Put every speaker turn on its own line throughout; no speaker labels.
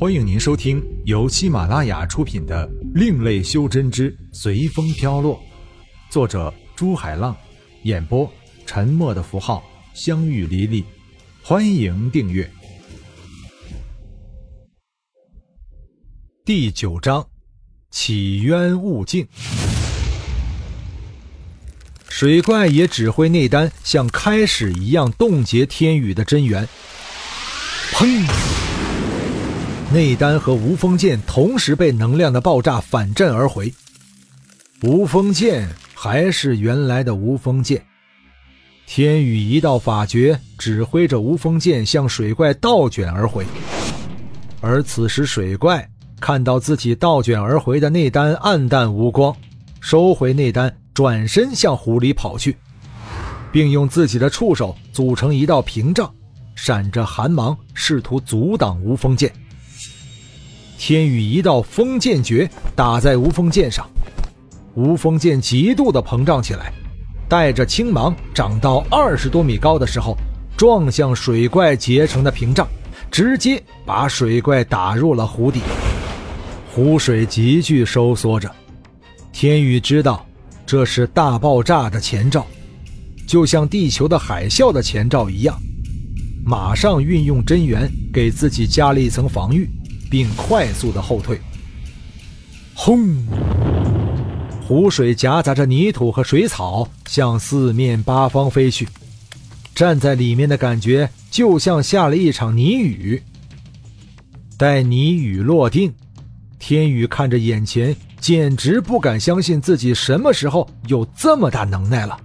欢迎您收听由喜马拉雅出品的《另类修真之随风飘落》，作者朱海浪，演播沉默的符号、相遇离离。欢迎订阅。第九章：起冤勿境。水怪也指挥内丹像开始一样冻结天宇的真元。砰！内丹和无风剑同时被能量的爆炸反震而回。无风剑还是原来的无风剑。天宇一道法诀指挥着无风剑向水怪倒卷而回。而此时水怪看到自己倒卷而回的内丹暗淡无光，收回内丹，转身向湖里跑去，并用自己的触手组成一道屏障。闪着寒芒，试图阻挡无风剑。天宇一道风剑诀打在无风剑上，无风剑极度的膨胀起来，带着青芒长到二十多米高的时候，撞向水怪结成的屏障，直接把水怪打入了湖底。湖水急剧收缩着，天宇知道这是大爆炸的前兆，就像地球的海啸的前兆一样。马上运用真元给自己加了一层防御，并快速的后退。轰！湖水夹杂着泥土和水草向四面八方飞去，站在里面的感觉就像下了一场泥雨。待泥雨落定，天宇看着眼前，简直不敢相信自己什么时候有这么大能耐了。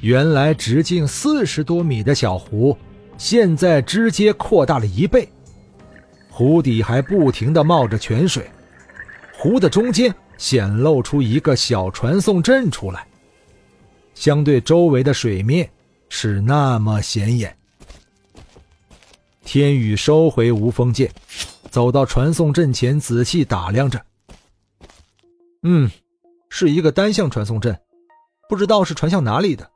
原来直径四十多米的小湖，现在直接扩大了一倍。湖底还不停地冒着泉水，湖的中间显露出一个小传送阵出来，相对周围的水面是那么显眼。天宇收回无风剑，走到传送阵前，仔细打量着。嗯，是一个单向传送阵，不知道是传向哪里的。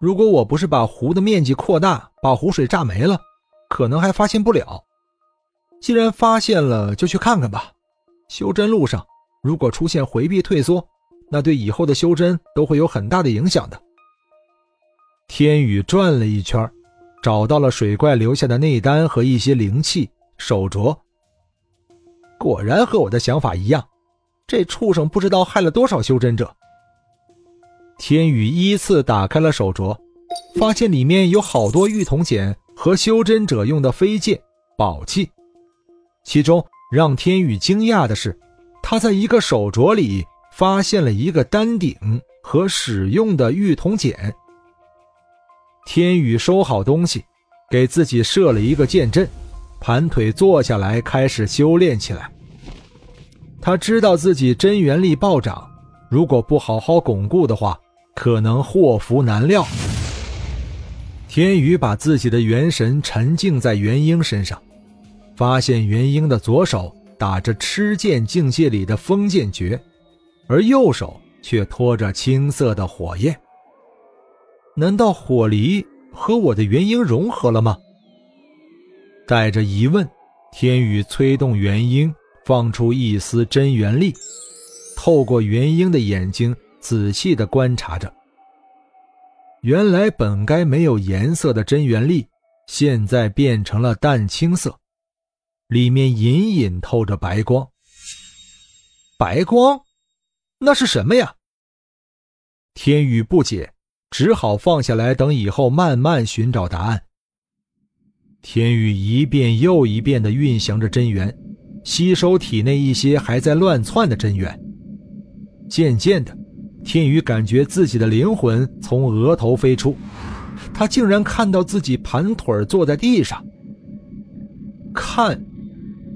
如果我不是把湖的面积扩大，把湖水炸没了，可能还发现不了。既然发现了，就去看看吧。修真路上，如果出现回避退缩，那对以后的修真都会有很大的影响的。天宇转了一圈，找到了水怪留下的内丹和一些灵气手镯。果然和我的想法一样，这畜生不知道害了多少修真者。天宇依次打开了手镯，发现里面有好多玉铜简和修真者用的飞剑、宝器。其中让天宇惊讶的是，他在一个手镯里发现了一个丹鼎和使用的玉铜简。天宇收好东西，给自己设了一个剑阵，盘腿坐下来开始修炼起来。他知道自己真元力暴涨，如果不好好巩固的话。可能祸福难料。天宇把自己的元神沉浸在元婴身上，发现元婴的左手打着吃剑境界里的封剑诀，而右手却托着青色的火焰。难道火离和我的元婴融合了吗？带着疑问，天宇催动元婴，放出一丝真元力，透过元婴的眼睛。仔细的观察着，原来本该没有颜色的真元力，现在变成了淡青色，里面隐隐透着白光。白光，那是什么呀？天宇不解，只好放下来，等以后慢慢寻找答案。天宇一遍又一遍的运行着真元，吸收体内一些还在乱窜的真元，渐渐的。天宇感觉自己的灵魂从额头飞出，他竟然看到自己盘腿坐在地上。看，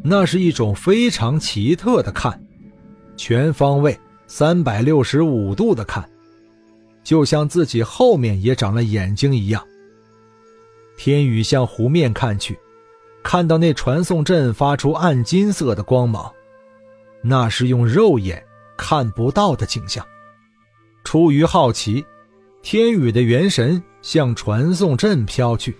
那是一种非常奇特的看，全方位、三百六十五度的看，就像自己后面也长了眼睛一样。天宇向湖面看去，看到那传送阵发出暗金色的光芒，那是用肉眼看不到的景象。出于好奇，天宇的元神向传送阵飘去。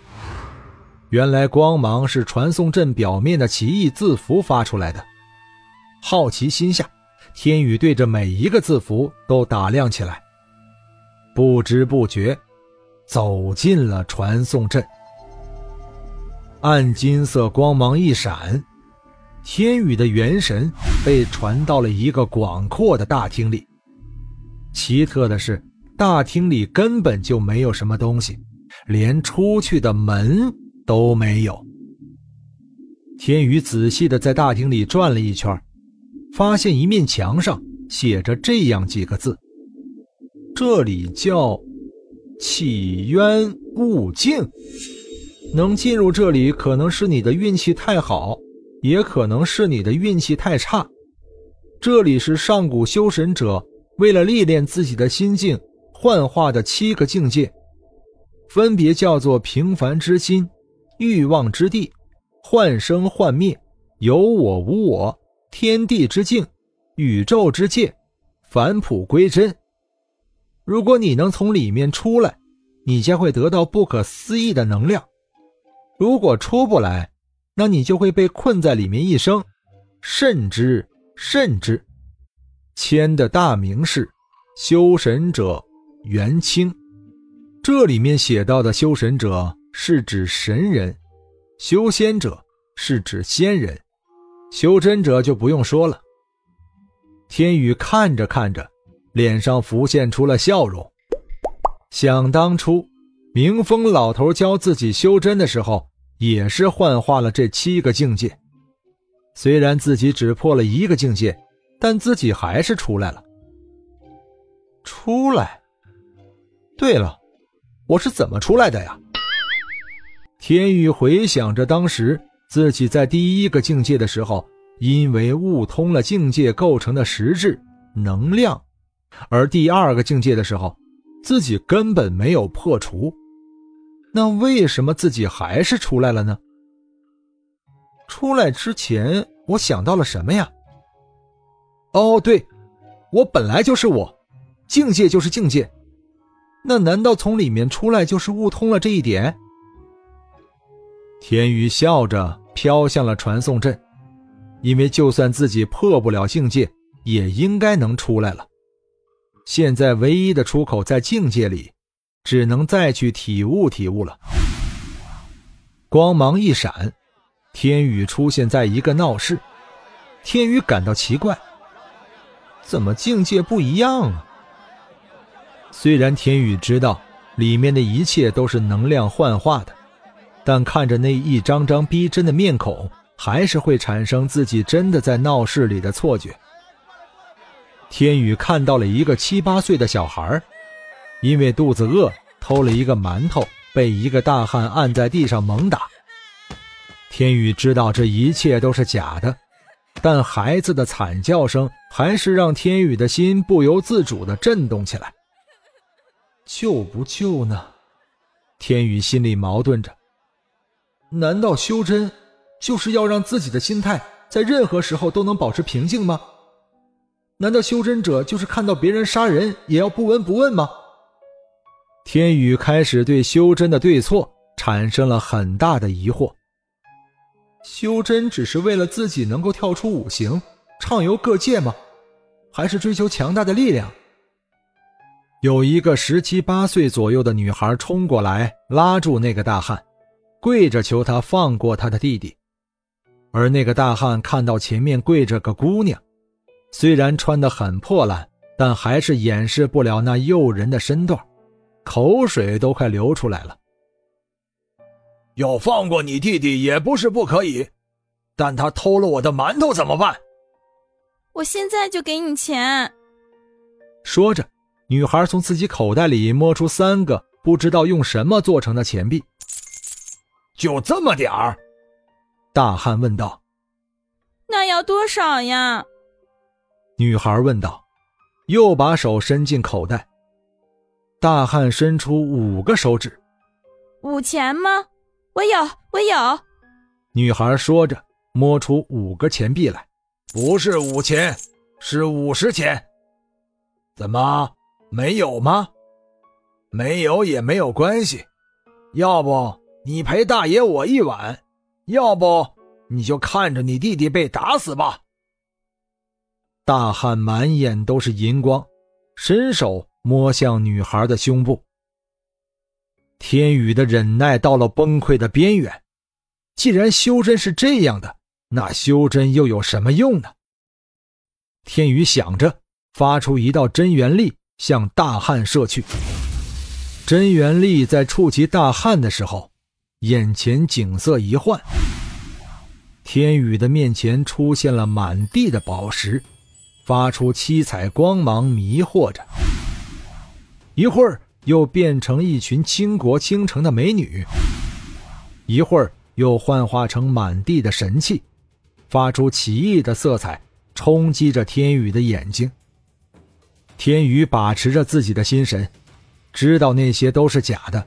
原来光芒是传送阵表面的奇异字符发出来的。好奇心下，天宇对着每一个字符都打量起来。不知不觉，走进了传送阵。暗金色光芒一闪，天宇的元神被传到了一个广阔的大厅里。奇特的是，大厅里根本就没有什么东西，连出去的门都没有。天宇仔细的在大厅里转了一圈，发现一面墙上写着这样几个字。这里叫起渊悟境，能进入这里，可能是你的运气太好，也可能是你的运气太差。这里是上古修神者为了历练自己的心境幻化的七个境界，分别叫做平凡之心、欲望之地、幻生幻灭、有我无我、天地之境、宇宙之界、返璞归真。如果你能从里面出来，你将会得到不可思议的能量；如果出不来，那你就会被困在里面一生，甚至甚至。签的大名是“修神者元清”，这里面写到的修神者是指神人，修仙者是指仙人，修真者就不用说了。天宇看着看着。脸上浮现出了笑容。想当初，明风老头教自己修真的时候，也是幻化了这七个境界。虽然自己只破了一个境界，但自己还是出来了。出来。对了，我是怎么出来的呀？天宇回想着当时自己在第一个境界的时候，因为悟通了境界构成的实质能量。而第二个境界的时候，自己根本没有破除，那为什么自己还是出来了呢？出来之前，我想到了什么呀？哦，对，我本来就是我，境界就是境界，那难道从里面出来就是悟通了这一点？天宇笑着飘向了传送阵，因为就算自己破不了境界，也应该能出来了。现在唯一的出口在境界里，只能再去体悟体悟了。光芒一闪，天宇出现在一个闹市。天宇感到奇怪，怎么境界不一样啊？虽然天宇知道里面的一切都是能量幻化的，但看着那一张张逼真的面孔，还是会产生自己真的在闹市里的错觉。天宇看到了一个七八岁的小孩，因为肚子饿偷了一个馒头，被一个大汉按在地上猛打。天宇知道这一切都是假的，但孩子的惨叫声还是让天宇的心不由自主地震动起来。救不救呢？天宇心里矛盾着。难道修真就是要让自己的心态在任何时候都能保持平静吗？难道修真者就是看到别人杀人也要不闻不问吗？天宇开始对修真的对错产生了很大的疑惑。修真只是为了自己能够跳出五行，畅游各界吗？还是追求强大的力量？有一个十七八岁左右的女孩冲过来，拉住那个大汉，跪着求他放过他的弟弟。而那个大汉看到前面跪着个姑娘。虽然穿得很破烂，但还是掩饰不了那诱人的身段，口水都快流出来了。
要放过你弟弟也不是不可以，但他偷了我的馒头怎么办？
我现在就给你钱。
说着，女孩从自己口袋里摸出三个不知道用什么做成的钱币。
就这么点儿？
大汉问道。
那要多少呀？
女孩问道，又把手伸进口袋。大汉伸出五个手指。
五钱吗？我有，我有。
女孩说着，摸出五个钱币来。
不是五钱，是五十钱。怎么没有吗？没有也没有关系。要不你陪大爷我一晚，要不你就看着你弟弟被打死吧。
大汉满眼都是银光，伸手摸向女孩的胸部。天宇的忍耐到了崩溃的边缘。既然修真是这样的，那修真又有什么用呢？天宇想着，发出一道真元力向大汉射去。真元力在触及大汉的时候，眼前景色一换，天宇的面前出现了满地的宝石，发出七彩光芒，迷惑着。一会儿又变成一群倾国倾城的美女，一会儿。又幻化成满地的神器，发出奇异的色彩，冲击着天宇的眼睛。天宇把持着自己的心神，知道那些都是假的。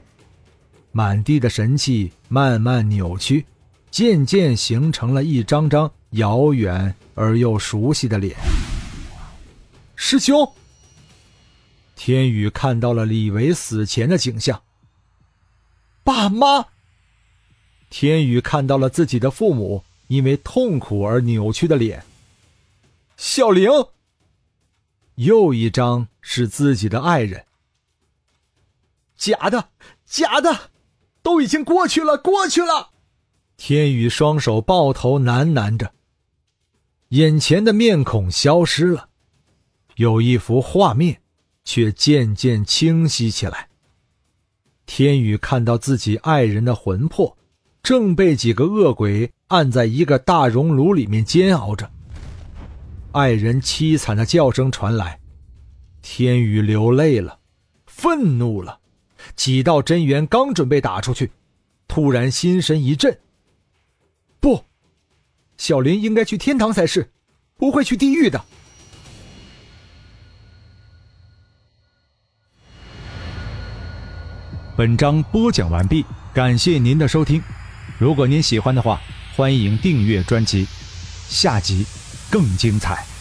满地的神器慢慢扭曲，渐渐形成了一张张遥远而又熟悉的脸。师兄，天宇看到了李维死前的景象。爸妈。天宇看到了自己的父母因为痛苦而扭曲的脸。小玲，又一张是自己的爱人。
假的，假的，都已经过去了，过去了。
天宇双手抱头喃喃着，眼前的面孔消失了，有一幅画面，却渐渐清晰起来。天宇看到自己爱人的魂魄。正被几个恶鬼按在一个大熔炉里面煎熬着，爱人凄惨的叫声传来，天宇流泪了，愤怒了，几道真元刚准备打出去，突然心神一震。不，小林应该去天堂才是，不会去地狱的。
本章播讲完毕，感谢您的收听。如果您喜欢的话，欢迎订阅专辑，下集更精彩。